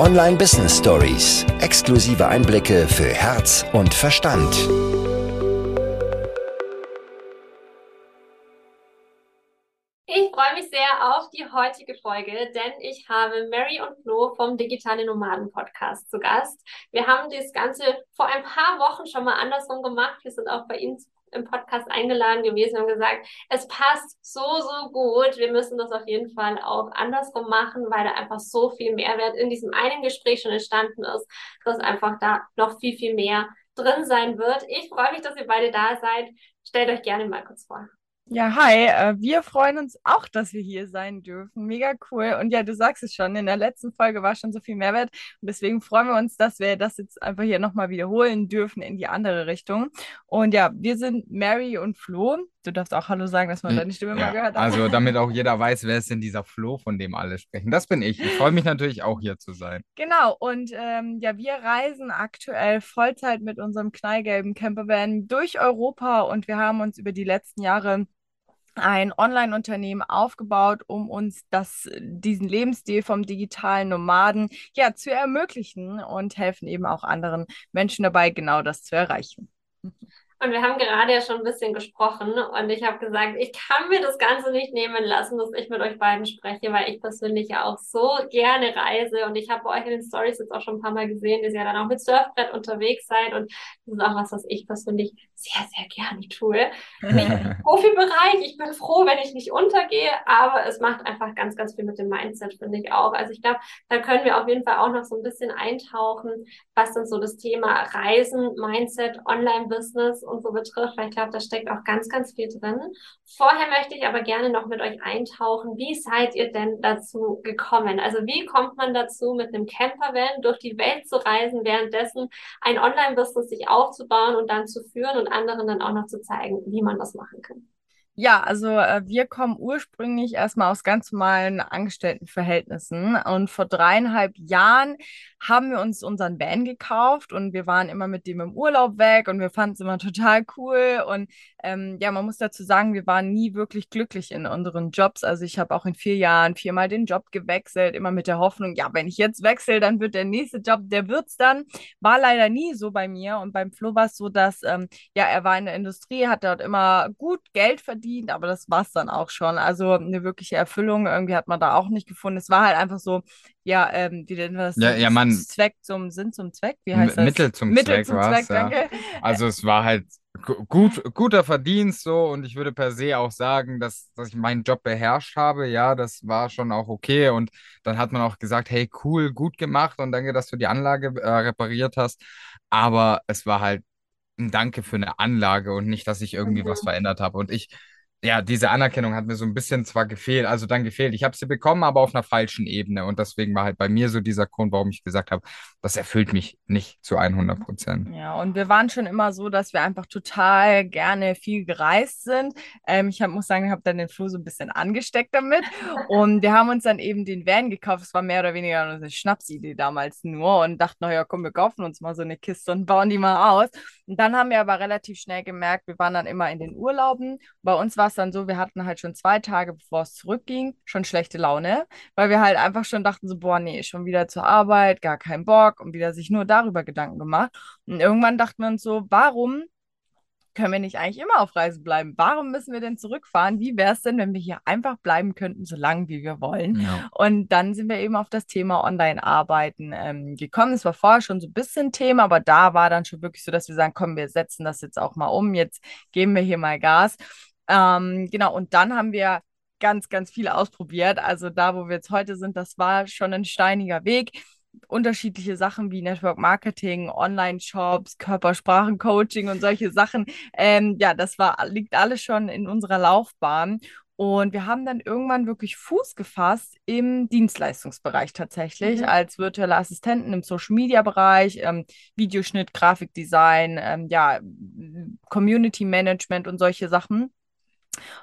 Online Business Stories. Exklusive Einblicke für Herz und Verstand. Ich freue mich sehr auf die heutige Folge, denn ich habe Mary und Flo vom Digitale Nomaden Podcast zu Gast. Wir haben das Ganze vor ein paar Wochen schon mal andersrum gemacht. Wir sind auch bei Ihnen im Podcast eingeladen gewesen und gesagt, es passt so, so gut. Wir müssen das auf jeden Fall auch andersrum machen, weil da einfach so viel Mehrwert in diesem einen Gespräch schon entstanden ist, dass einfach da noch viel, viel mehr drin sein wird. Ich freue mich, dass ihr beide da seid. Stellt euch gerne mal kurz vor. Ja, hi. Äh, wir freuen uns auch, dass wir hier sein dürfen. Mega cool. Und ja, du sagst es schon, in der letzten Folge war schon so viel Mehrwert. Und deswegen freuen wir uns, dass wir das jetzt einfach hier nochmal wiederholen dürfen in die andere Richtung. Und ja, wir sind Mary und Flo. Du darfst auch Hallo sagen, dass man deine Stimme ja, mal gehört hat. Also, damit auch jeder weiß, wer ist denn dieser Flo, von dem alle sprechen. Das bin ich. Ich freue mich natürlich auch hier zu sein. Genau. Und ähm, ja, wir reisen aktuell Vollzeit mit unserem knallgelben Campervan durch Europa und wir haben uns über die letzten Jahre ein Online-Unternehmen aufgebaut, um uns das, diesen Lebensstil vom digitalen Nomaden ja zu ermöglichen und helfen eben auch anderen Menschen dabei, genau das zu erreichen. Und wir haben gerade ja schon ein bisschen gesprochen und ich habe gesagt, ich kann mir das Ganze nicht nehmen lassen, dass ich mit euch beiden spreche, weil ich persönlich ja auch so gerne reise und ich habe bei euch in den Stories jetzt auch schon ein paar Mal gesehen, dass ihr dann auch mit Surfbrett unterwegs seid und das ist auch was, was ich persönlich sehr, sehr gerne tue. Nicht Profibereich, ich bin froh, wenn ich nicht untergehe, aber es macht einfach ganz, ganz viel mit dem Mindset, finde ich auch. Also ich glaube, da können wir auf jeden Fall auch noch so ein bisschen eintauchen, was dann so das Thema Reisen, Mindset, Online-Business und so betrifft, weil ich glaube, da steckt auch ganz, ganz viel drin. Vorher möchte ich aber gerne noch mit euch eintauchen. Wie seid ihr denn dazu gekommen? Also wie kommt man dazu, mit einem Campervan durch die Welt zu reisen, währenddessen ein Online-Business sich aufzubauen und dann zu führen und anderen dann auch noch zu zeigen, wie man das machen kann? Ja, also äh, wir kommen ursprünglich erstmal aus ganz normalen Angestelltenverhältnissen und vor dreieinhalb Jahren haben wir uns unseren Van gekauft und wir waren immer mit dem im Urlaub weg und wir fanden es immer total cool und ähm, ja, man muss dazu sagen, wir waren nie wirklich glücklich in unseren Jobs. Also ich habe auch in vier Jahren viermal den Job gewechselt, immer mit der Hoffnung, ja, wenn ich jetzt wechsle, dann wird der nächste Job, der wird's dann. War leider nie so bei mir und beim Flo war es so, dass ähm, ja, er war in der Industrie, hat dort immer gut Geld verdient, aber das war es dann auch schon. Also eine wirkliche Erfüllung irgendwie hat man da auch nicht gefunden. Es war halt einfach so, ja, ähm, wie denn das? Ja, ja, man. Zweck zum Sinn zum Zweck, wie heißt das? Mittel zum Mittel Zweck, zum Zweck ja. danke. Also es war halt gut, guter Verdienst so und ich würde per se auch sagen, dass, dass ich meinen Job beherrscht habe. Ja, das war schon auch okay und dann hat man auch gesagt, hey, cool, gut gemacht und danke, dass du die Anlage äh, repariert hast. Aber es war halt ein Danke für eine Anlage und nicht, dass ich irgendwie mhm. was verändert habe. Und ich ja, diese Anerkennung hat mir so ein bisschen zwar gefehlt, also dann gefehlt. Ich habe sie bekommen, aber auf einer falschen Ebene. Und deswegen war halt bei mir so dieser Grund, warum ich gesagt habe, das erfüllt mich nicht zu 100 Prozent. Ja, und wir waren schon immer so, dass wir einfach total gerne viel gereist sind. Ähm, ich hab, muss sagen, ich habe dann den Flo so ein bisschen angesteckt damit. und wir haben uns dann eben den Van gekauft. Es war mehr oder weniger eine Schnapsidee damals nur und dachten, naja, komm, wir kaufen uns mal so eine Kiste und bauen die mal aus. Und dann haben wir aber relativ schnell gemerkt, wir waren dann immer in den Urlauben. Bei uns war es dann so, wir hatten halt schon zwei Tage, bevor es zurückging, schon schlechte Laune, weil wir halt einfach schon dachten so, boah, nee, schon wieder zur Arbeit, gar keinen Bock und wieder sich nur darüber Gedanken gemacht. Und irgendwann dachten wir uns so, warum können wir nicht eigentlich immer auf Reisen bleiben? Warum müssen wir denn zurückfahren? Wie wäre es denn, wenn wir hier einfach bleiben könnten, so lange wie wir wollen? Ja. Und dann sind wir eben auf das Thema Online-Arbeiten ähm, gekommen. Es war vorher schon so ein bisschen Thema, aber da war dann schon wirklich so, dass wir sagen, komm, wir setzen das jetzt auch mal um, jetzt geben wir hier mal Gas. Ähm, genau, und dann haben wir ganz, ganz viel ausprobiert. Also da, wo wir jetzt heute sind, das war schon ein steiniger Weg. Unterschiedliche Sachen wie Network Marketing, Online-Shops, Körpersprachencoaching und solche Sachen. Ähm, ja, das war, liegt alles schon in unserer Laufbahn. Und wir haben dann irgendwann wirklich Fuß gefasst im Dienstleistungsbereich tatsächlich, mhm. als virtuelle Assistenten im Social Media Bereich, ähm, Videoschnitt, Grafikdesign, ähm, ja, Community Management und solche Sachen.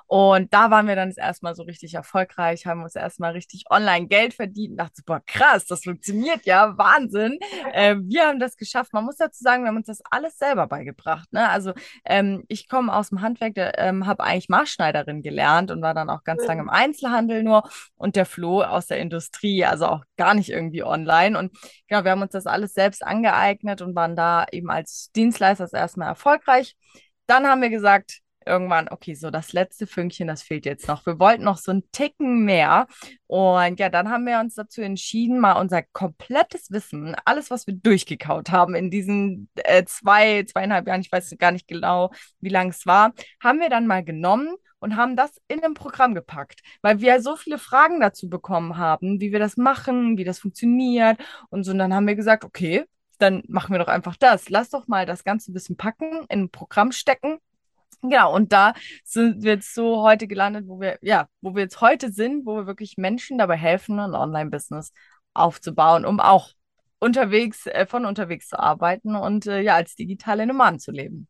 Und da waren wir dann das erste Mal so richtig erfolgreich, haben uns erstmal richtig online Geld verdient. Dachte, boah, krass, das funktioniert ja, Wahnsinn. Äh, wir haben das geschafft. Man muss dazu sagen, wir haben uns das alles selber beigebracht. Ne? Also ähm, ich komme aus dem Handwerk, ähm, habe eigentlich Maßschneiderin gelernt und war dann auch ganz lange im Einzelhandel nur und der Flo aus der Industrie, also auch gar nicht irgendwie online. Und genau, wir haben uns das alles selbst angeeignet und waren da eben als Dienstleister das erste Mal erfolgreich. Dann haben wir gesagt, irgendwann, okay, so das letzte Fünkchen, das fehlt jetzt noch. Wir wollten noch so einen Ticken mehr. Und ja, dann haben wir uns dazu entschieden, mal unser komplettes Wissen, alles, was wir durchgekaut haben in diesen äh, zwei, zweieinhalb Jahren, ich weiß gar nicht genau, wie lang es war, haben wir dann mal genommen und haben das in ein Programm gepackt, weil wir so viele Fragen dazu bekommen haben, wie wir das machen, wie das funktioniert und so. Und dann haben wir gesagt, okay, dann machen wir doch einfach das. Lass doch mal das ganze Wissen packen, in ein Programm stecken Genau, und da sind wir jetzt so heute gelandet, wo wir, ja, wo wir jetzt heute sind, wo wir wirklich Menschen dabei helfen, ein Online-Business aufzubauen, um auch unterwegs, äh, von unterwegs zu arbeiten und äh, ja, als digitale Nomaden zu leben.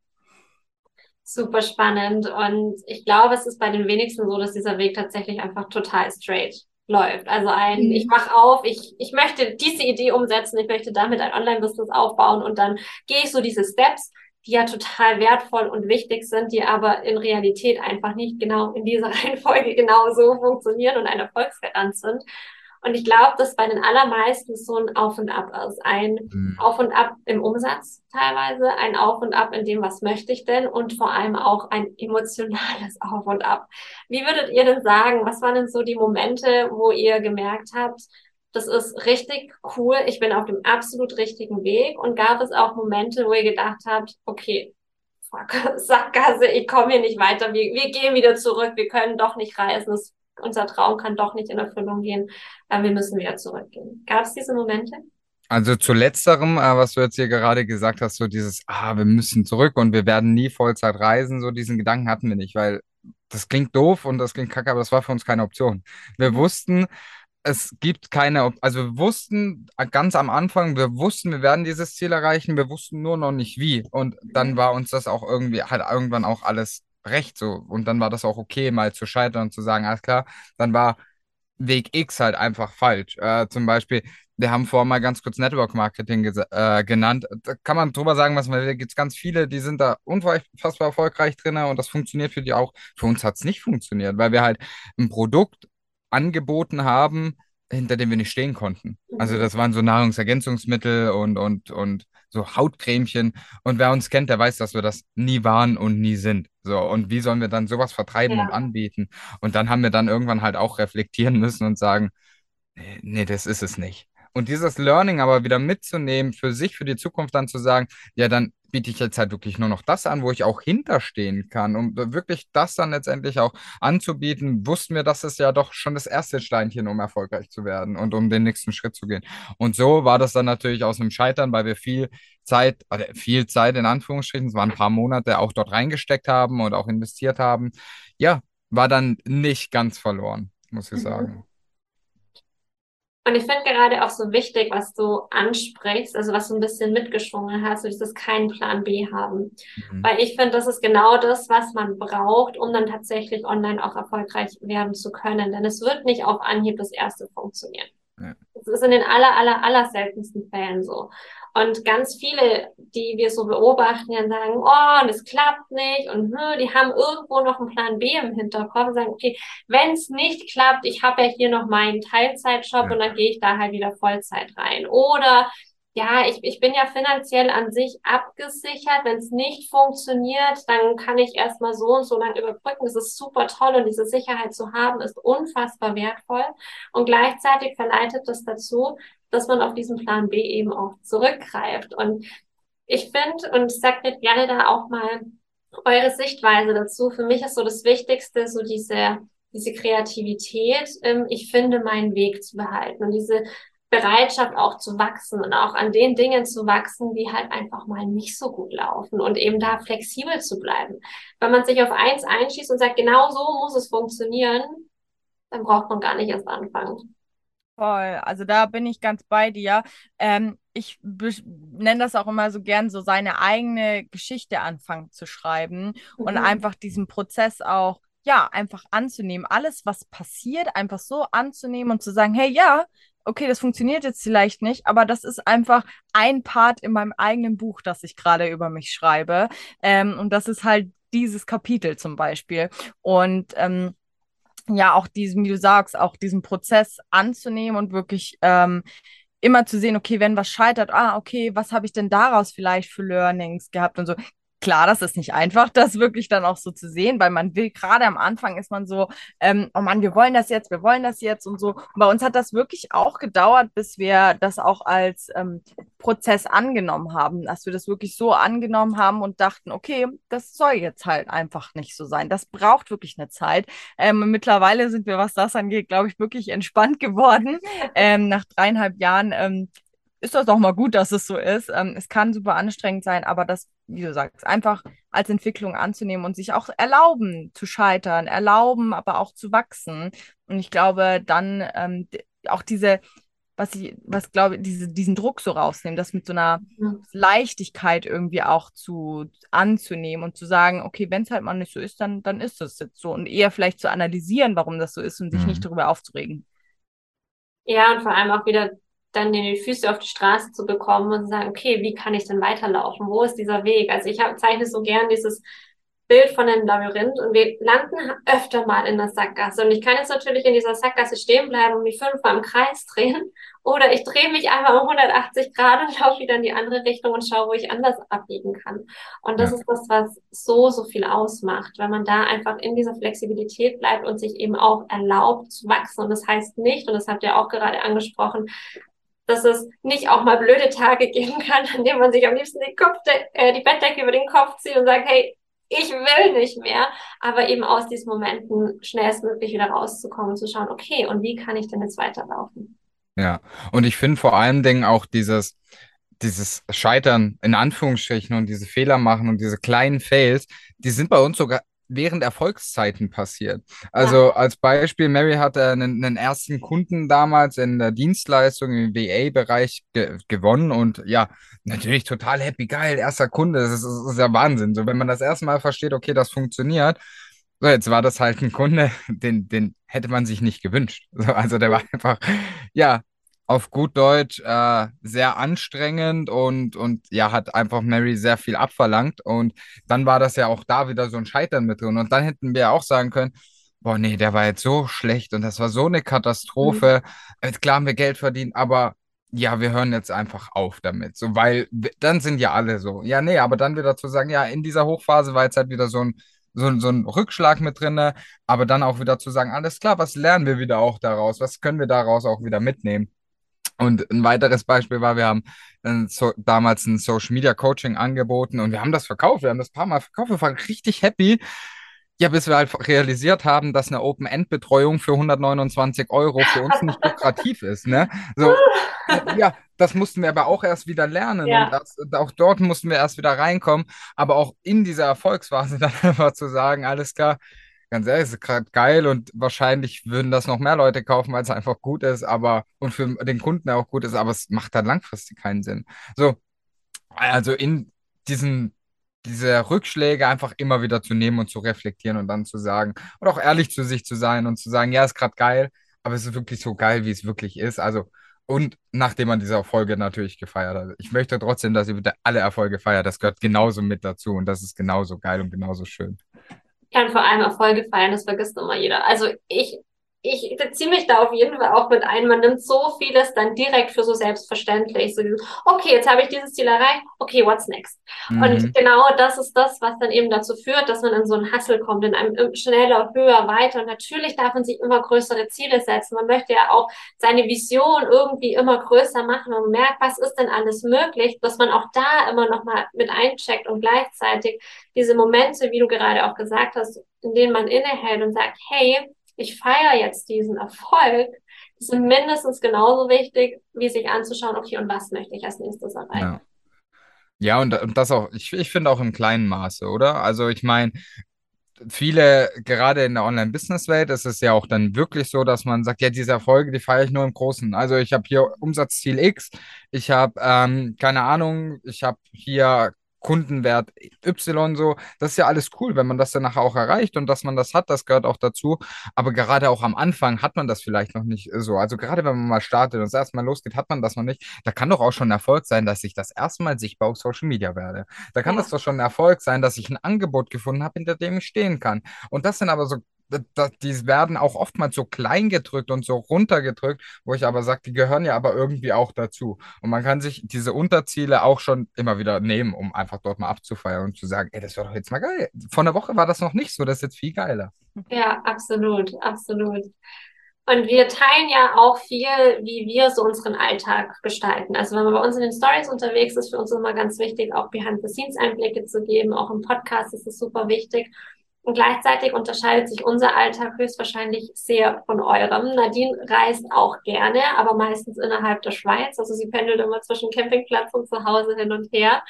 Super spannend. Und ich glaube, es ist bei den wenigsten so, dass dieser Weg tatsächlich einfach total straight läuft. Also ein, mhm. ich mache auf, ich, ich möchte diese Idee umsetzen, ich möchte damit ein Online-Business aufbauen und dann gehe ich so diese Steps die ja total wertvoll und wichtig sind, die aber in Realität einfach nicht genau in dieser Reihenfolge genau so funktionieren und ein Erfolgsgarant sind. Und ich glaube, dass bei den allermeisten so ein Auf und Ab ist. Ein mhm. Auf und Ab im Umsatz teilweise, ein Auf und Ab in dem, was möchte ich denn und vor allem auch ein emotionales Auf und Ab. Wie würdet ihr denn sagen, was waren denn so die Momente, wo ihr gemerkt habt, das ist richtig cool, ich bin auf dem absolut richtigen Weg und gab es auch Momente, wo ihr gedacht habt, okay, fuck, Sackgasse, ich komme hier nicht weiter, wir, wir gehen wieder zurück, wir können doch nicht reisen, das, unser Traum kann doch nicht in Erfüllung gehen, äh, wir müssen wieder zurückgehen. Gab es diese Momente? Also zu letzterem, äh, was du jetzt hier gerade gesagt hast, so dieses, ah, wir müssen zurück und wir werden nie Vollzeit reisen, so diesen Gedanken hatten wir nicht, weil das klingt doof und das klingt kacke, aber das war für uns keine Option. Wir mhm. wussten, es gibt keine, also wir wussten ganz am Anfang, wir wussten, wir werden dieses Ziel erreichen, wir wussten nur noch nicht wie. Und dann war uns das auch irgendwie, halt irgendwann auch alles recht so. Und dann war das auch okay, mal zu scheitern und zu sagen, alles klar, dann war Weg X halt einfach falsch. Äh, zum Beispiel, wir haben vorher mal ganz kurz Network Marketing äh, genannt. Da kann man drüber sagen, was man will. Da gibt es ganz viele, die sind da unfassbar erfolgreich drin und das funktioniert für die auch. Für uns hat es nicht funktioniert, weil wir halt ein Produkt angeboten haben, hinter dem wir nicht stehen konnten. Also mhm. das waren so Nahrungsergänzungsmittel und, und, und so Hautcremchen. Und wer uns kennt, der weiß, dass wir das nie waren und nie sind. So, und wie sollen wir dann sowas vertreiben ja. und anbieten? Und dann haben wir dann irgendwann halt auch reflektieren müssen und sagen, nee, das ist es nicht. Und dieses Learning aber wieder mitzunehmen, für sich, für die Zukunft dann zu sagen, ja, dann biete ich jetzt halt wirklich nur noch das an, wo ich auch hinterstehen kann, um wirklich das dann letztendlich auch anzubieten, wussten wir, dass es ja doch schon das erste Steinchen, um erfolgreich zu werden und um den nächsten Schritt zu gehen. Und so war das dann natürlich aus einem Scheitern, weil wir viel Zeit, also viel Zeit in Anführungsstrichen, es waren ein paar Monate auch dort reingesteckt haben und auch investiert haben. Ja, war dann nicht ganz verloren, muss ich mhm. sagen. Und ich finde gerade auch so wichtig, was du ansprichst, also was du ein bisschen mitgeschwungen hast, so dieses keinen Plan B haben. Mhm. Weil ich finde, das ist genau das, was man braucht, um dann tatsächlich online auch erfolgreich werden zu können. Denn es wird nicht auf Anhieb das erste funktionieren. Ja. Das ist in den aller, aller, aller seltensten Fällen so. Und ganz viele, die wir so beobachten, dann sagen, oh, das klappt nicht und hm, die haben irgendwo noch einen Plan B im Hinterkopf und sagen, okay, wenn es nicht klappt, ich habe ja hier noch meinen Teilzeitjob ja. und dann gehe ich da halt wieder Vollzeit rein. Oder ja, ich, ich bin ja finanziell an sich abgesichert. Wenn es nicht funktioniert, dann kann ich erstmal so und so lange überbrücken. Das ist super toll und diese Sicherheit zu haben, ist unfassbar wertvoll. Und gleichzeitig verleitet das dazu, dass man auf diesen Plan B eben auch zurückgreift. Und ich finde, und mir gerne da auch mal eure Sichtweise dazu. Für mich ist so das Wichtigste, so diese, diese Kreativität, ähm, ich finde meinen Weg zu behalten und diese Bereitschaft auch zu wachsen und auch an den Dingen zu wachsen, die halt einfach mal nicht so gut laufen und eben da flexibel zu bleiben. Wenn man sich auf eins einschießt und sagt, genau so muss es funktionieren, dann braucht man gar nicht erst anfangen. Voll, also da bin ich ganz bei dir. Ähm, ich nenne das auch immer so gern, so seine eigene Geschichte anfangen zu schreiben mhm. und einfach diesen Prozess auch ja, einfach anzunehmen. Alles, was passiert, einfach so anzunehmen und zu sagen, hey, ja, okay, das funktioniert jetzt vielleicht nicht, aber das ist einfach ein Part in meinem eigenen Buch, das ich gerade über mich schreibe. Ähm, und das ist halt dieses Kapitel zum Beispiel. Und ähm, ja, auch diesen, wie du sagst, auch diesen Prozess anzunehmen und wirklich ähm, immer zu sehen, okay, wenn was scheitert, ah, okay, was habe ich denn daraus vielleicht für Learnings gehabt und so klar, das ist nicht einfach, das wirklich dann auch so zu sehen, weil man will, gerade am Anfang ist man so, ähm, oh Mann, wir wollen das jetzt, wir wollen das jetzt und so. Und bei uns hat das wirklich auch gedauert, bis wir das auch als ähm, Prozess angenommen haben, dass wir das wirklich so angenommen haben und dachten, okay, das soll jetzt halt einfach nicht so sein. Das braucht wirklich eine Zeit. Ähm, mittlerweile sind wir, was das angeht, glaube ich, wirklich entspannt geworden. Ähm, nach dreieinhalb Jahren ähm, ist das auch mal gut, dass es so ist. Ähm, es kann super anstrengend sein, aber das, wie du sagst, einfach als Entwicklung anzunehmen und sich auch erlauben zu scheitern, erlauben, aber auch zu wachsen. Und ich glaube, dann ähm, auch diese, was ich, was glaube diese, diesen Druck so rausnehmen, das mit so einer Leichtigkeit irgendwie auch zu anzunehmen und zu sagen, okay, wenn es halt mal nicht so ist, dann, dann ist es jetzt so. Und eher vielleicht zu analysieren, warum das so ist und sich mhm. nicht darüber aufzuregen. Ja, und vor allem auch wieder dann die Füße auf die Straße zu bekommen und zu sagen, okay, wie kann ich denn weiterlaufen? Wo ist dieser Weg? Also ich hab, zeichne so gern dieses Bild von einem Labyrinth und wir landen öfter mal in der Sackgasse. Und ich kann jetzt natürlich in dieser Sackgasse stehen bleiben und mich fünfmal im Kreis drehen. Oder ich drehe mich einfach um 180 Grad und laufe wieder in die andere Richtung und schaue, wo ich anders abbiegen kann. Und das ja. ist das, was so, so viel ausmacht, wenn man da einfach in dieser Flexibilität bleibt und sich eben auch erlaubt zu wachsen. Und das heißt nicht, und das habt ihr auch gerade angesprochen, dass es nicht auch mal blöde Tage geben kann, an denen man sich am liebsten die, Kopfde äh, die Bettdecke über den Kopf zieht und sagt, hey, ich will nicht mehr, aber eben aus diesen Momenten schnellstmöglich wieder rauszukommen und zu schauen, okay, und wie kann ich denn jetzt weiterlaufen? Ja, und ich finde vor allen Dingen auch dieses, dieses Scheitern in Anführungsstrichen und diese Fehler machen und diese kleinen Fails, die sind bei uns sogar während Erfolgszeiten passiert. Also ja. als Beispiel, Mary hatte einen, einen, ersten Kunden damals in der Dienstleistung im VA-Bereich ge gewonnen und ja, natürlich total happy, geil, erster Kunde, das ist, das ist ja Wahnsinn. So, wenn man das erste Mal versteht, okay, das funktioniert, so, jetzt war das halt ein Kunde, den, den hätte man sich nicht gewünscht. So, also der war einfach, ja, auf gut Deutsch äh, sehr anstrengend und, und ja, hat einfach Mary sehr viel abverlangt. Und dann war das ja auch da wieder so ein Scheitern mit drin. Und dann hätten wir auch sagen können, boah, nee, der war jetzt so schlecht und das war so eine Katastrophe. Mhm. Jetzt klar haben wir Geld verdient, aber ja, wir hören jetzt einfach auf damit. So, weil dann sind ja alle so. Ja, nee, aber dann wieder zu sagen, ja, in dieser Hochphase war jetzt halt wieder so ein so, so ein Rückschlag mit drin, aber dann auch wieder zu sagen, alles klar, was lernen wir wieder auch daraus? Was können wir daraus auch wieder mitnehmen? Und ein weiteres Beispiel war, wir haben ein, so, damals ein Social Media Coaching angeboten und wir haben das verkauft. Wir haben das ein paar Mal verkauft. Wir waren richtig happy. Ja, bis wir halt realisiert haben, dass eine Open-End-Betreuung für 129 Euro für uns nicht lukrativ ist. Ne? So, ja, das mussten wir aber auch erst wieder lernen. Ja. Und das, auch dort mussten wir erst wieder reinkommen. Aber auch in dieser Erfolgsphase dann einfach zu sagen, alles klar, ganz ehrlich, ist gerade geil und wahrscheinlich würden das noch mehr Leute kaufen, weil es einfach gut ist, aber und für den Kunden auch gut ist, aber es macht dann langfristig keinen Sinn. So, also in diesen diese Rückschläge einfach immer wieder zu nehmen und zu reflektieren und dann zu sagen und auch ehrlich zu sich zu sein und zu sagen, ja, ist gerade geil, aber es ist wirklich so geil, wie es wirklich ist. Also und nachdem man diese Erfolge natürlich gefeiert hat. Ich möchte trotzdem, dass ihr bitte alle Erfolge feiert. Das gehört genauso mit dazu und das ist genauso geil und genauso schön kann vor allem Erfolge feiern, das vergisst immer jeder. Also ich ich beziehe mich da auf jeden Fall auch mit ein. Man nimmt so vieles dann direkt für so selbstverständlich. So okay, jetzt habe ich dieses Ziel erreicht. Okay, what's next? Mhm. Und genau das ist das, was dann eben dazu führt, dass man in so einen Hassel kommt, in einem schneller, höher, weiter. Und natürlich darf man sich immer größere Ziele setzen. Man möchte ja auch seine Vision irgendwie immer größer machen und merkt, was ist denn alles möglich, dass man auch da immer noch mal mit eincheckt und gleichzeitig diese Momente, wie du gerade auch gesagt hast, in denen man innehält und sagt, hey, ich feiere jetzt diesen Erfolg, die sind mindestens genauso wichtig, wie sich anzuschauen, okay, und was möchte ich als nächstes erreichen. Ja. Ja, und, und das auch, ich, ich finde auch im kleinen Maße, oder? Also ich meine, viele, gerade in der Online-Business-Welt, ist es ja auch dann wirklich so, dass man sagt, ja, diese Erfolge, die feiere ich nur im Großen. Also ich habe hier Umsatzziel X, ich habe, ähm, keine Ahnung, ich habe hier Kundenwert Y so. Das ist ja alles cool, wenn man das dann nachher auch erreicht und dass man das hat, das gehört auch dazu. Aber gerade auch am Anfang hat man das vielleicht noch nicht so. Also gerade wenn man mal startet und das erste Mal losgeht, hat man das noch nicht. Da kann doch auch schon ein Erfolg sein, dass ich das erste Mal sichtbar auf Social Media werde. Da kann ja. das doch schon ein Erfolg sein, dass ich ein Angebot gefunden habe, hinter dem ich stehen kann. Und das sind aber so die werden auch oftmals so klein gedrückt und so runtergedrückt, wo ich aber sage, die gehören ja aber irgendwie auch dazu. Und man kann sich diese Unterziele auch schon immer wieder nehmen, um einfach dort mal abzufeiern und zu sagen, ey, das war doch jetzt mal geil. Vor einer Woche war das noch nicht so, das ist jetzt viel geiler. Ja, absolut, absolut. Und wir teilen ja auch viel, wie wir so unseren Alltag gestalten. Also wenn man bei uns in den Stories unterwegs ist, für uns immer ganz wichtig, auch Behind-the-Scenes-Einblicke zu geben. Auch im Podcast ist es super wichtig. Und gleichzeitig unterscheidet sich unser Alltag höchstwahrscheinlich sehr von eurem. Nadine reist auch gerne, aber meistens innerhalb der Schweiz. Also sie pendelt immer zwischen Campingplatz und zu Hause hin und her.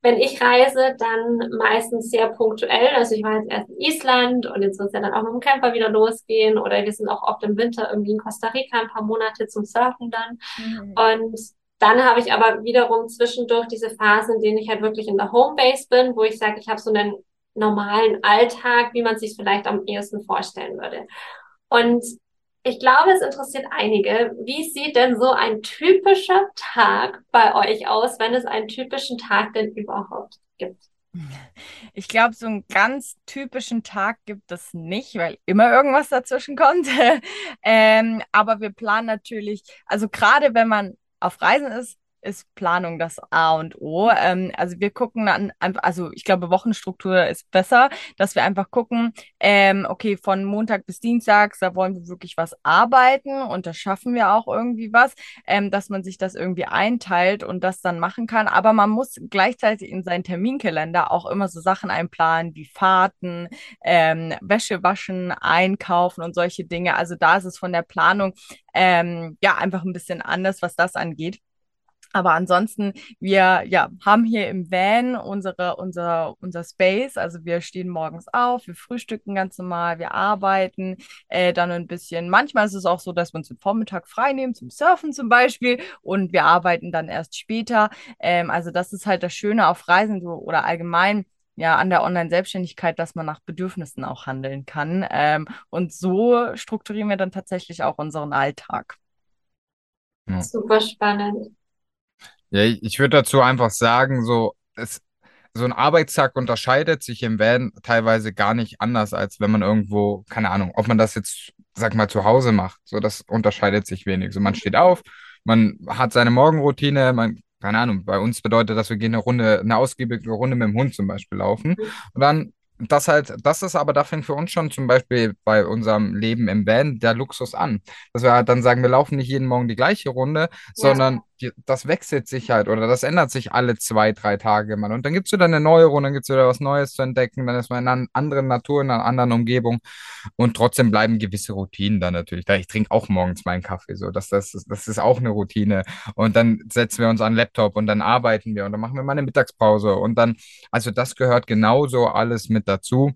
Wenn ich reise, dann meistens sehr punktuell. Also ich war jetzt erst in Island und jetzt wird es ja dann auch mit dem Camper wieder losgehen. Oder wir sind auch oft im Winter irgendwie in Costa Rica ein paar Monate zum Surfen dann. Mhm. Und dann habe ich aber wiederum zwischendurch diese Phasen, in denen ich halt wirklich in der Homebase bin, wo ich sage, ich habe so einen normalen Alltag, wie man sich vielleicht am ehesten vorstellen würde. Und ich glaube, es interessiert einige. Wie sieht denn so ein typischer Tag bei euch aus, wenn es einen typischen Tag denn überhaupt gibt? Ich glaube, so einen ganz typischen Tag gibt es nicht, weil immer irgendwas dazwischen kommt. ähm, aber wir planen natürlich, also gerade wenn man auf Reisen ist, ist Planung das A und O. Ähm, also wir gucken an, also ich glaube, Wochenstruktur ist besser, dass wir einfach gucken, ähm, okay, von Montag bis Dienstag, da wollen wir wirklich was arbeiten und da schaffen wir auch irgendwie was, ähm, dass man sich das irgendwie einteilt und das dann machen kann. Aber man muss gleichzeitig in seinen Terminkalender auch immer so Sachen einplanen wie Fahrten, ähm, Wäsche waschen, einkaufen und solche Dinge. Also da ist es von der Planung ähm, ja einfach ein bisschen anders, was das angeht. Aber ansonsten, wir ja, haben hier im Van unsere, unser, unser Space. Also wir stehen morgens auf, wir frühstücken ganz normal, wir arbeiten äh, dann ein bisschen. Manchmal ist es auch so, dass wir uns den Vormittag frei nehmen, zum Surfen zum Beispiel, und wir arbeiten dann erst später. Ähm, also das ist halt das Schöne auf Reisen so, oder allgemein ja, an der Online-Selbstständigkeit, dass man nach Bedürfnissen auch handeln kann. Ähm, und so strukturieren wir dann tatsächlich auch unseren Alltag. Ja. Super spannend. Ja, ich würde dazu einfach sagen, so, es, so ein Arbeitstag unterscheidet sich im Van teilweise gar nicht anders, als wenn man irgendwo, keine Ahnung, ob man das jetzt, sag mal, zu Hause macht. So, das unterscheidet sich wenig. So, man steht auf, man hat seine Morgenroutine, man, keine Ahnung, bei uns bedeutet das, wir gehen eine Runde, eine ausgiebige Runde mit dem Hund zum Beispiel laufen. Und dann das halt, das ist aber, da fängt für uns schon zum Beispiel bei unserem Leben im Van der Luxus an. Dass wir halt dann sagen, wir laufen nicht jeden Morgen die gleiche Runde, ja. sondern das wechselt sich halt oder das ändert sich alle zwei, drei Tage mal. Und dann gibt es wieder eine neue Runde, dann gibt es wieder was Neues zu entdecken, dann ist man in einer anderen Natur, in einer anderen Umgebung und trotzdem bleiben gewisse Routinen dann natürlich da. Ich trinke auch morgens meinen Kaffee, so, das, das, das ist auch eine Routine. Und dann setzen wir uns an den Laptop und dann arbeiten wir und dann machen wir mal eine Mittagspause und dann, also das gehört genauso alles mit dazu.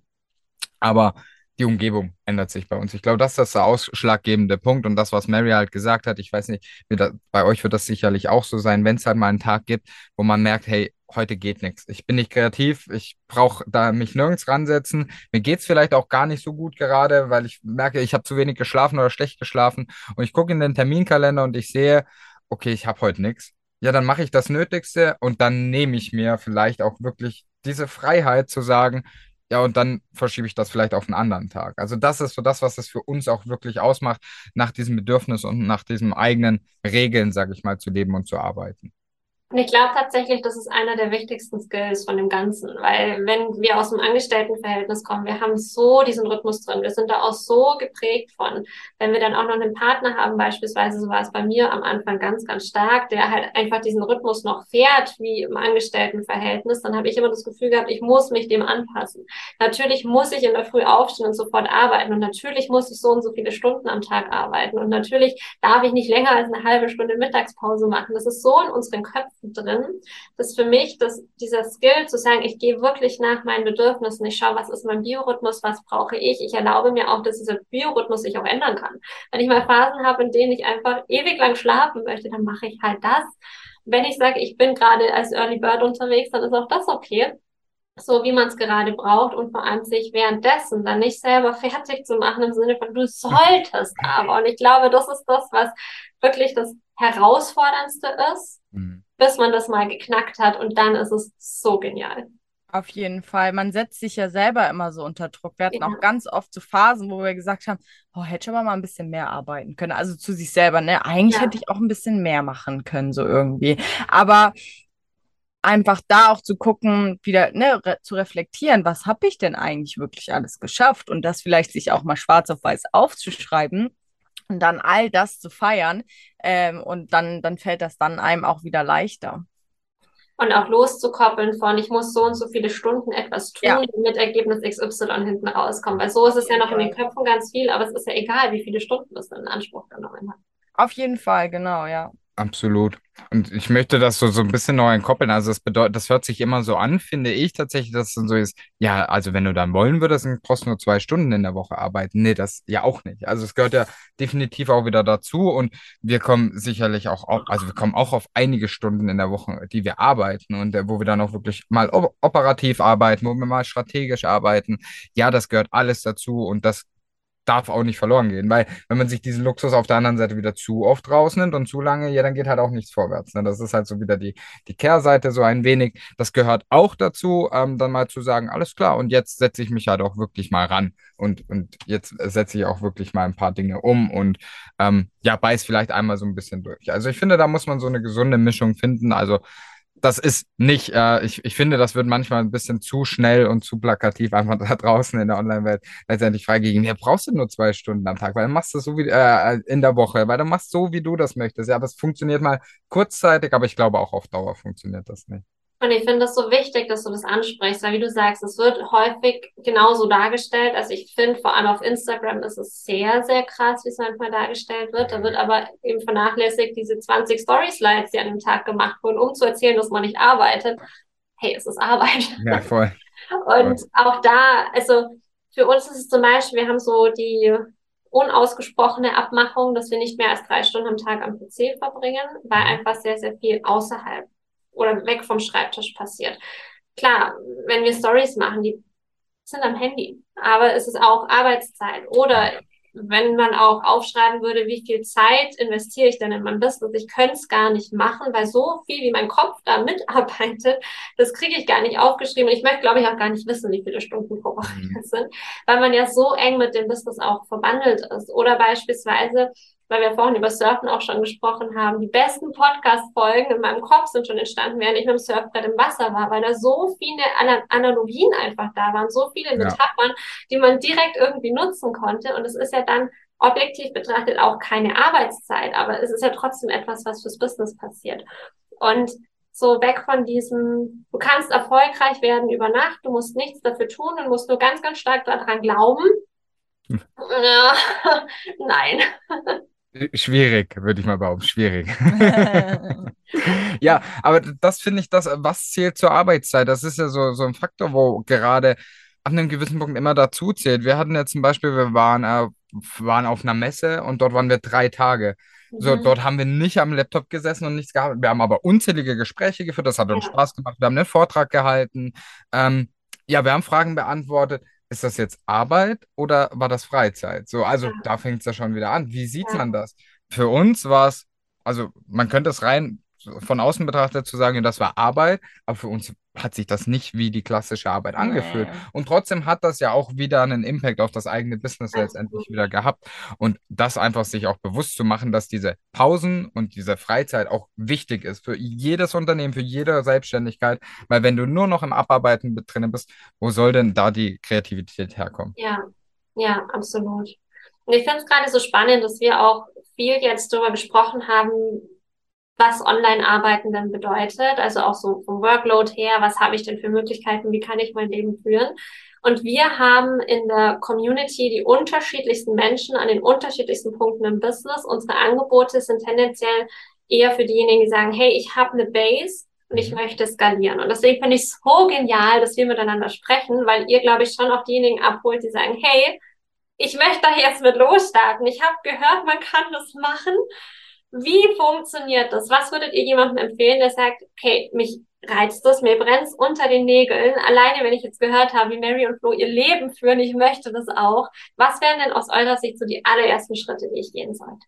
Aber die Umgebung ändert sich bei uns. Ich glaube, das ist der ausschlaggebende Punkt und das, was Mary halt gesagt hat, ich weiß nicht, bei euch wird das sicherlich auch so sein, wenn es halt mal einen Tag gibt, wo man merkt, hey, heute geht nichts. Ich bin nicht kreativ, ich brauche da mich nirgends ransetzen. Mir geht es vielleicht auch gar nicht so gut gerade, weil ich merke, ich habe zu wenig geschlafen oder schlecht geschlafen und ich gucke in den Terminkalender und ich sehe, okay, ich habe heute nichts. Ja, dann mache ich das Nötigste und dann nehme ich mir vielleicht auch wirklich diese Freiheit zu sagen, ja, und dann verschiebe ich das vielleicht auf einen anderen Tag. Also das ist so das, was es für uns auch wirklich ausmacht, nach diesem Bedürfnis und nach diesen eigenen Regeln, sage ich mal, zu leben und zu arbeiten. Und ich glaube tatsächlich, das ist einer der wichtigsten Skills von dem Ganzen, weil wenn wir aus dem Angestelltenverhältnis kommen, wir haben so diesen Rhythmus drin, wir sind da auch so geprägt von. Wenn wir dann auch noch einen Partner haben, beispielsweise, so war es bei mir am Anfang ganz, ganz stark, der halt einfach diesen Rhythmus noch fährt, wie im Angestelltenverhältnis, dann habe ich immer das Gefühl gehabt, ich muss mich dem anpassen. Natürlich muss ich in der Früh aufstehen und sofort arbeiten und natürlich muss ich so und so viele Stunden am Tag arbeiten und natürlich darf ich nicht länger als eine halbe Stunde Mittagspause machen. Das ist so in unseren Köpfen drin, dass für mich dass dieser Skill zu sagen, ich gehe wirklich nach meinen Bedürfnissen, ich schaue, was ist mein Biorhythmus, was brauche ich. Ich erlaube mir auch, dass dieser Biorhythmus sich auch ändern kann. Wenn ich mal Phasen habe, in denen ich einfach ewig lang schlafen möchte, dann mache ich halt das. Wenn ich sage, ich bin gerade als Early Bird unterwegs, dann ist auch das okay so wie man es gerade braucht und vor allem sich währenddessen dann nicht selber fertig zu machen im Sinne von du solltest aber. Und ich glaube, das ist das, was wirklich das Herausforderndste ist, mhm. Bis man das mal geknackt hat und dann ist es so genial. Auf jeden Fall. Man setzt sich ja selber immer so unter Druck. Wir hatten ja. auch ganz oft so Phasen, wo wir gesagt haben, oh, hätte ich aber mal ein bisschen mehr arbeiten können. Also zu sich selber, ne? Eigentlich ja. hätte ich auch ein bisschen mehr machen können, so irgendwie. Aber einfach da auch zu gucken, wieder ne, re zu reflektieren, was habe ich denn eigentlich wirklich alles geschafft und das vielleicht sich auch mal schwarz auf weiß aufzuschreiben und dann all das zu feiern ähm, und dann, dann fällt das dann einem auch wieder leichter. Und auch loszukoppeln von, ich muss so und so viele Stunden etwas tun, ja. damit Ergebnis XY hinten rauskommt. Weil so ist es ja noch in den Köpfen ganz viel, aber es ist ja egal, wie viele Stunden das in Anspruch genommen hat. Auf jeden Fall, genau, ja. Absolut. Und ich möchte das so, so ein bisschen neu entkoppeln. Also das bedeutet, das hört sich immer so an, finde ich tatsächlich, dass es dann so ist, ja, also wenn du dann wollen würdest, dann brauchst du nur zwei Stunden in der Woche arbeiten. Nee, das ja auch nicht. Also es gehört ja definitiv auch wieder dazu und wir kommen sicherlich auch, auf, also wir kommen auch auf einige Stunden in der Woche, die wir arbeiten und äh, wo wir dann auch wirklich mal operativ arbeiten, wo wir mal strategisch arbeiten. Ja, das gehört alles dazu und das darf auch nicht verloren gehen, weil wenn man sich diesen Luxus auf der anderen Seite wieder zu oft rausnimmt und zu lange, ja, dann geht halt auch nichts vorwärts. Ne? Das ist halt so wieder die, die Kehrseite so ein wenig. Das gehört auch dazu, ähm, dann mal zu sagen, alles klar, und jetzt setze ich mich halt auch wirklich mal ran und, und jetzt setze ich auch wirklich mal ein paar Dinge um und ähm, ja, beiß vielleicht einmal so ein bisschen durch. Also ich finde, da muss man so eine gesunde Mischung finden. Also das ist nicht, äh, ich, ich finde, das wird manchmal ein bisschen zu schnell und zu plakativ einfach da draußen in der Online-Welt letztendlich freigegeben. Ja, brauchst du nur zwei Stunden am Tag, weil dann machst du so wie äh, in der Woche, weil dann machst so, wie du das möchtest. Ja, das funktioniert mal kurzzeitig, aber ich glaube auch auf Dauer funktioniert das nicht. Und ich finde es so wichtig, dass du das ansprichst, weil wie du sagst, es wird häufig genauso dargestellt. Also ich finde, vor allem auf Instagram ist es sehr, sehr krass, wie es manchmal dargestellt wird. Da wird aber eben vernachlässigt, diese 20 Story-Slides, die an dem Tag gemacht wurden, um zu erzählen, dass man nicht arbeitet. Hey, es ist Arbeit. Ja, voll. Und voll. auch da, also für uns ist es zum Beispiel, wir haben so die unausgesprochene Abmachung, dass wir nicht mehr als drei Stunden am Tag am PC verbringen, weil mhm. einfach sehr, sehr viel außerhalb oder weg vom Schreibtisch passiert. Klar, wenn wir Stories machen, die sind am Handy, aber es ist auch Arbeitszeit. Oder wenn man auch aufschreiben würde, wie viel Zeit investiere ich denn in mein Business, ich könnte es gar nicht machen, weil so viel, wie mein Kopf da mitarbeitet, das kriege ich gar nicht aufgeschrieben. Und ich möchte, glaube ich, auch gar nicht wissen, wie viele Stunden pro Woche mhm. das sind, weil man ja so eng mit dem Business auch verbandelt ist. Oder beispielsweise, weil wir vorhin über Surfen auch schon gesprochen haben, die besten Podcast-Folgen in meinem Kopf sind schon entstanden, während ich mit dem Surfbrett im Wasser war, weil da so viele Analogien einfach da waren, so viele Metaphern, ja. die man direkt irgendwie nutzen konnte. Und es ist ja dann objektiv betrachtet auch keine Arbeitszeit, aber es ist ja trotzdem etwas, was fürs Business passiert. Und so weg von diesem, du kannst erfolgreich werden über Nacht, du musst nichts dafür tun und musst nur ganz, ganz stark daran glauben. Hm. Ja, nein. Schwierig, würde ich mal behaupten, schwierig. ja, aber das finde ich, das, was zählt zur Arbeitszeit? Das ist ja so, so ein Faktor, wo gerade an einem gewissen Punkt immer dazu zählt. Wir hatten ja zum Beispiel, wir waren, äh, waren auf einer Messe und dort waren wir drei Tage. So, mhm. dort haben wir nicht am Laptop gesessen und nichts gehabt. Wir haben aber unzählige Gespräche geführt, das hat uns ja. Spaß gemacht. Wir haben einen Vortrag gehalten. Ähm, ja, wir haben Fragen beantwortet ist das jetzt Arbeit oder war das Freizeit? So, also ja. da fängt es ja schon wieder an. Wie sieht ja. man das? Für uns war es, also man könnte es rein von außen betrachtet zu sagen, das war Arbeit, aber für uns hat sich das nicht wie die klassische Arbeit angefühlt. Nee. Und trotzdem hat das ja auch wieder einen Impact auf das eigene Business letztendlich wieder gehabt. Und das einfach sich auch bewusst zu machen, dass diese Pausen und diese Freizeit auch wichtig ist für jedes Unternehmen, für jede Selbstständigkeit. Weil wenn du nur noch im Abarbeiten drin bist, wo soll denn da die Kreativität herkommen? Ja, ja, absolut. Und ich finde es gerade so spannend, dass wir auch viel jetzt darüber gesprochen haben, was Online-Arbeiten denn bedeutet, also auch so vom Workload her, was habe ich denn für Möglichkeiten, wie kann ich mein Leben führen. Und wir haben in der Community die unterschiedlichsten Menschen an den unterschiedlichsten Punkten im Business. Unsere Angebote sind tendenziell eher für diejenigen, die sagen, hey, ich habe eine Base und ich mhm. möchte skalieren. Und deswegen finde ich es so genial, dass wir miteinander sprechen, weil ihr, glaube ich, schon auch diejenigen abholt, die sagen, hey, ich möchte da jetzt mit losstarten. Ich habe gehört, man kann das machen Wie funktioniert das? Was würdet ihr jemandem empfehlen, der sagt, okay, mich reizt das, mir brennt unter den Nägeln. Alleine, wenn ich jetzt gehört habe, wie Mary und Flo ihr Leben führen, ich möchte das auch. Was wären denn aus eurer Sicht so die allerersten Schritte, die ich gehen sollte?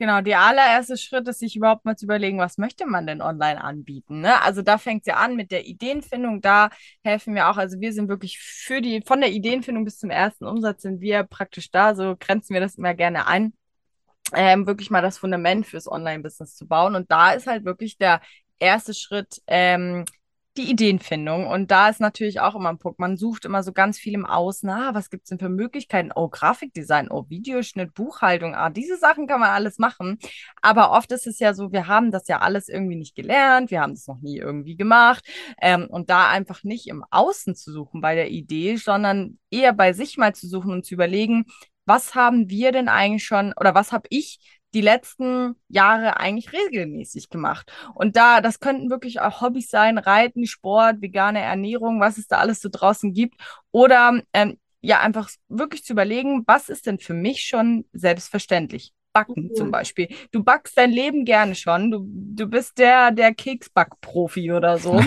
Genau, der allererste Schritt ist, sich überhaupt mal zu überlegen, was möchte man denn online anbieten. Ne? Also da fängt es ja an mit der Ideenfindung. Da helfen wir auch. Also wir sind wirklich für die, von der Ideenfindung bis zum ersten Umsatz sind wir praktisch da. So grenzen wir das immer gerne ein. Ähm, wirklich mal das Fundament fürs Online-Business zu bauen. Und da ist halt wirklich der erste Schritt, ähm, die Ideenfindung. Und da ist natürlich auch immer ein Punkt. Man sucht immer so ganz viel im Außen. Ah, was gibt es denn für Möglichkeiten? Oh, Grafikdesign, oh, Videoschnitt, Buchhaltung. Ah, diese Sachen kann man alles machen. Aber oft ist es ja so, wir haben das ja alles irgendwie nicht gelernt. Wir haben es noch nie irgendwie gemacht. Ähm, und da einfach nicht im Außen zu suchen bei der Idee, sondern eher bei sich mal zu suchen und zu überlegen, was haben wir denn eigentlich schon oder was habe ich die letzten Jahre eigentlich regelmäßig gemacht. Und da, das könnten wirklich auch Hobbys sein, Reiten, Sport, vegane Ernährung, was es da alles so draußen gibt. Oder ähm, ja, einfach wirklich zu überlegen, was ist denn für mich schon selbstverständlich? Backen mhm. zum Beispiel. Du backst dein Leben gerne schon. Du, du bist der, der Keksback-Profi oder so.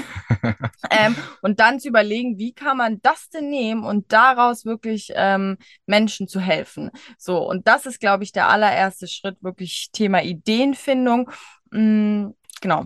ähm, und dann zu überlegen, wie kann man das denn nehmen und daraus wirklich ähm, Menschen zu helfen. So, und das ist, glaube ich, der allererste Schritt, wirklich Thema Ideenfindung. Mhm, genau.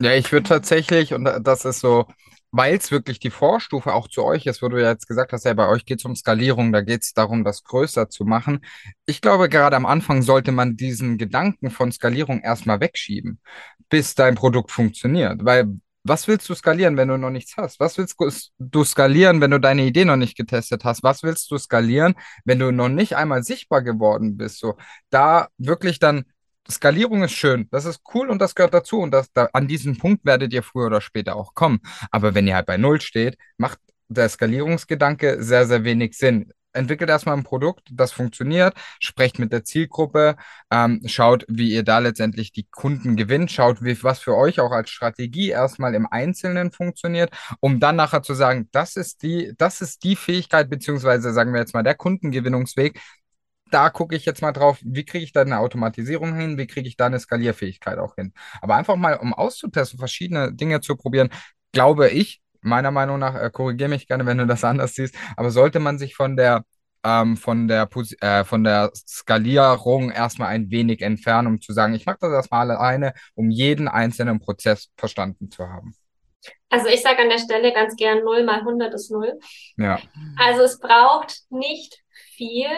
Ja, ich würde tatsächlich, und das ist so, weil es wirklich die Vorstufe auch zu euch ist, wo du ja jetzt gesagt hast, ja, bei euch geht es um Skalierung, da geht es darum, das größer zu machen. Ich glaube, gerade am Anfang sollte man diesen Gedanken von Skalierung erstmal wegschieben, bis dein Produkt funktioniert. Weil was willst du skalieren, wenn du noch nichts hast? Was willst du skalieren, wenn du deine Idee noch nicht getestet hast? Was willst du skalieren, wenn du noch nicht einmal sichtbar geworden bist? So, da wirklich dann Skalierung ist schön, das ist cool und das gehört dazu und das, da, an diesen Punkt werdet ihr früher oder später auch kommen. Aber wenn ihr halt bei Null steht, macht der Skalierungsgedanke sehr, sehr wenig Sinn. Entwickelt erstmal ein Produkt, das funktioniert, sprecht mit der Zielgruppe, ähm, schaut, wie ihr da letztendlich die Kunden gewinnt, schaut, wie, was für euch auch als Strategie erstmal im Einzelnen funktioniert, um dann nachher zu sagen, das ist die, das ist die Fähigkeit, beziehungsweise sagen wir jetzt mal der Kundengewinnungsweg, da gucke ich jetzt mal drauf, wie kriege ich da eine Automatisierung hin, wie kriege ich da eine Skalierfähigkeit auch hin. Aber einfach mal, um auszutesten, verschiedene Dinge zu probieren, glaube ich, meiner Meinung nach, äh, korrigiere mich gerne, wenn du das anders siehst, aber sollte man sich von der ähm, von der äh, von der Skalierung erstmal ein wenig entfernen, um zu sagen, ich mache das erstmal alleine, um jeden einzelnen Prozess verstanden zu haben. Also ich sage an der Stelle ganz gern 0 mal 100 ist 0. Ja. Also es braucht nicht viel,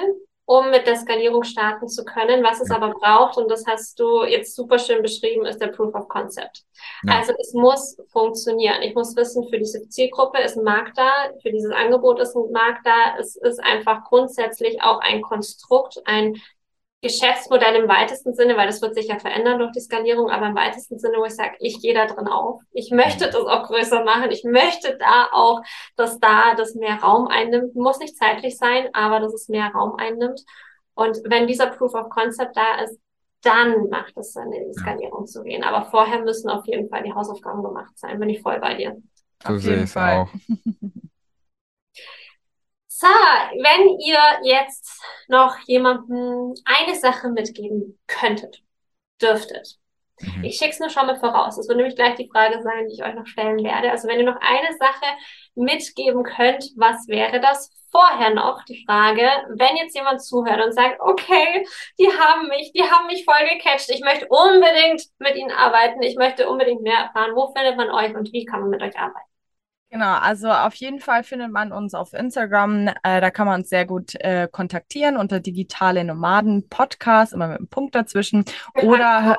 um mit der Skalierung starten zu können. Was es aber braucht, und das hast du jetzt super schön beschrieben, ist der Proof of Concept. Ja. Also es muss funktionieren. Ich muss wissen, für diese Zielgruppe ist ein Markt da, für dieses Angebot ist ein Markt da. Es ist einfach grundsätzlich auch ein Konstrukt, ein Geschäftsmodell im weitesten Sinne, weil das wird sich ja verändern durch die Skalierung, aber im weitesten Sinne, wo ich sage, ich gehe da drin auf. Ich möchte das auch größer machen. Ich möchte da auch, dass da das mehr Raum einnimmt. Muss nicht zeitlich sein, aber dass es mehr Raum einnimmt. Und wenn dieser Proof of Concept da ist, dann macht es Sinn, in die Skalierung zu gehen. Aber vorher müssen auf jeden Fall die Hausaufgaben gemacht sein. Bin ich voll bei dir. So sehe ich es auch. So, wenn ihr jetzt noch jemandem eine Sache mitgeben könntet, dürftet. Mhm. Ich schicke es nur schon mal voraus. Das wird nämlich gleich die Frage sein, die ich euch noch stellen werde. Also wenn ihr noch eine Sache mitgeben könnt, was wäre das? Vorher noch die Frage, wenn jetzt jemand zuhört und sagt, okay, die haben mich, die haben mich voll gecatcht, ich möchte unbedingt mit ihnen arbeiten, ich möchte unbedingt mehr erfahren, wo findet man euch und wie kann man mit euch arbeiten? Genau, also auf jeden Fall findet man uns auf Instagram. Äh, da kann man uns sehr gut äh, kontaktieren unter digitale Nomaden Podcast, immer mit einem Punkt dazwischen. Oder,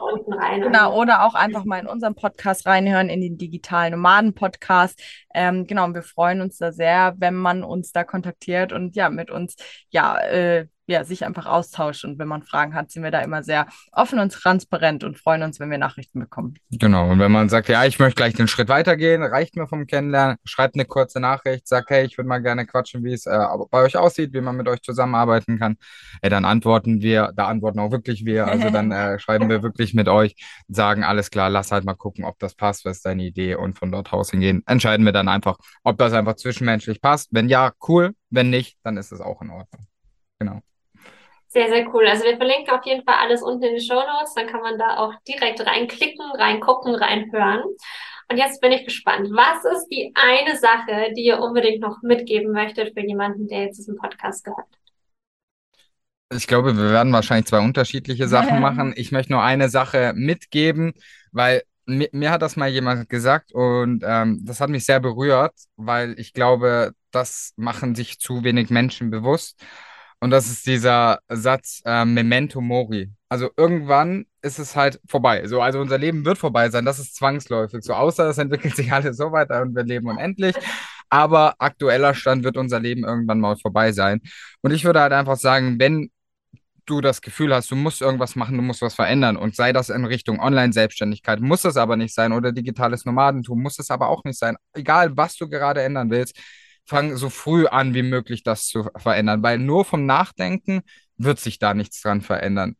genau, oder auch einfach mal in unseren Podcast reinhören, in den digitalen Nomaden Podcast. Ähm, genau, und wir freuen uns da sehr, wenn man uns da kontaktiert und ja, mit uns ja äh, ja, sich einfach austauscht. Und wenn man Fragen hat, sind wir da immer sehr offen und transparent und freuen uns, wenn wir Nachrichten bekommen. Genau. Und wenn man sagt, ja, ich möchte gleich den Schritt weitergehen, reicht mir vom Kennenlernen, schreibt eine kurze Nachricht, sagt, hey, ich würde mal gerne quatschen, wie es äh, bei euch aussieht, wie man mit euch zusammenarbeiten kann. Ja, dann antworten wir, da antworten auch wirklich wir. Also dann äh, schreiben wir wirklich mit euch, sagen, alles klar, lass halt mal gucken, ob das passt, was ist deine Idee und von dort aus hingehen. Entscheiden wir dann einfach, ob das einfach zwischenmenschlich passt. Wenn ja, cool. Wenn nicht, dann ist es auch in Ordnung. Genau. Sehr, sehr cool. Also wir verlinken auf jeden Fall alles unten in den Show Notes. Dann kann man da auch direkt reinklicken, reingucken, reinhören. Und jetzt bin ich gespannt. Was ist die eine Sache, die ihr unbedingt noch mitgeben möchtet für jemanden, der jetzt diesen Podcast gehört? Ich glaube, wir werden wahrscheinlich zwei unterschiedliche Sachen machen. Ich möchte nur eine Sache mitgeben, weil mir, mir hat das mal jemand gesagt und ähm, das hat mich sehr berührt, weil ich glaube, das machen sich zu wenig Menschen bewusst. Und das ist dieser Satz äh, Memento Mori. Also irgendwann ist es halt vorbei. So, also unser Leben wird vorbei sein. Das ist zwangsläufig. So, außer es entwickelt sich alles so weiter und wir leben unendlich. Aber aktueller Stand wird unser Leben irgendwann mal vorbei sein. Und ich würde halt einfach sagen, wenn du das Gefühl hast, du musst irgendwas machen, du musst was verändern und sei das in Richtung Online-Selbstständigkeit, muss es aber nicht sein oder digitales Nomadentum, muss es aber auch nicht sein. Egal, was du gerade ändern willst, fang so früh an wie möglich das zu verändern, weil nur vom Nachdenken wird sich da nichts dran verändern.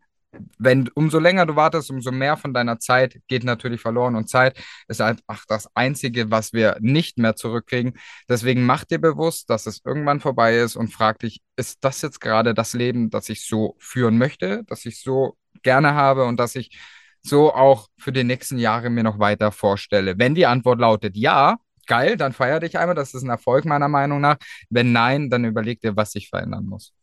Wenn umso länger du wartest, umso mehr von deiner Zeit geht natürlich verloren und Zeit ist einfach das Einzige, was wir nicht mehr zurückkriegen. Deswegen mach dir bewusst, dass es irgendwann vorbei ist und frag dich, ist das jetzt gerade das Leben, das ich so führen möchte, das ich so gerne habe und das ich so auch für die nächsten Jahre mir noch weiter vorstelle? Wenn die Antwort lautet ja, geil, dann feier dich einmal. Das ist ein Erfolg meiner Meinung nach. Wenn nein, dann überleg dir, was sich verändern muss.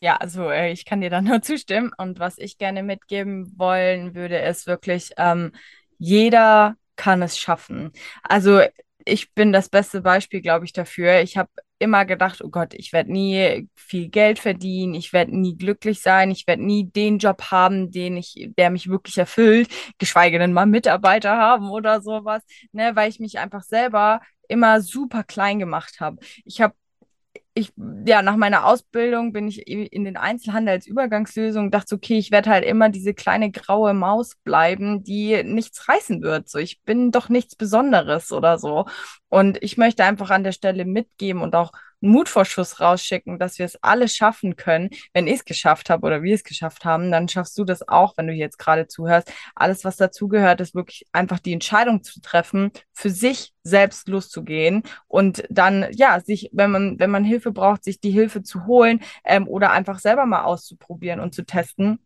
Ja, also äh, ich kann dir da nur zustimmen. Und was ich gerne mitgeben wollen würde, ist wirklich, ähm, jeder kann es schaffen. Also ich bin das beste Beispiel, glaube ich, dafür. Ich habe immer gedacht, oh Gott, ich werde nie viel Geld verdienen, ich werde nie glücklich sein, ich werde nie den Job haben, den ich, der mich wirklich erfüllt, geschweige denn mal Mitarbeiter haben oder sowas, ne, weil ich mich einfach selber immer super klein gemacht habe. Ich habe ich, ja, nach meiner Ausbildung bin ich in den Einzelhandel als Übergangslösung, dachte, okay, ich werde halt immer diese kleine graue Maus bleiben, die nichts reißen wird. So, ich bin doch nichts Besonderes oder so. Und ich möchte einfach an der Stelle mitgeben und auch einen Mutvorschuss rausschicken, dass wir es alle schaffen können. Wenn ich es geschafft habe oder wir es geschafft haben, dann schaffst du das auch, wenn du jetzt gerade zuhörst. Alles, was dazugehört, ist wirklich einfach die Entscheidung zu treffen, für sich selbst loszugehen und dann, ja, sich, wenn man, wenn man Hilfe braucht, sich die Hilfe zu holen ähm, oder einfach selber mal auszuprobieren und zu testen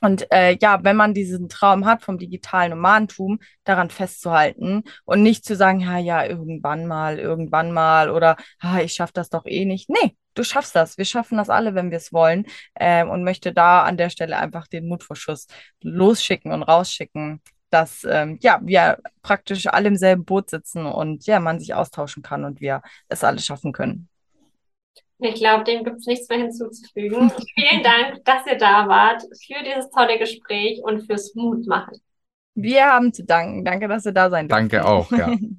und äh, ja, wenn man diesen Traum hat vom digitalen Nomadentum, daran festzuhalten und nicht zu sagen, ja, ja, irgendwann mal, irgendwann mal oder ah, ich schaffe das doch eh nicht. Nee, du schaffst das. Wir schaffen das alle, wenn wir es wollen. Ähm, und möchte da an der Stelle einfach den Mutvorschuss losschicken und rausschicken, dass ähm, ja, wir praktisch alle im selben Boot sitzen und ja, man sich austauschen kann und wir es alle schaffen können. Ich glaube, dem gibt es nichts mehr hinzuzufügen. Vielen Dank, dass ihr da wart, für dieses tolle Gespräch und fürs Mutmachen. Wir haben zu danken. Danke, dass ihr da sein Danke auch, ja.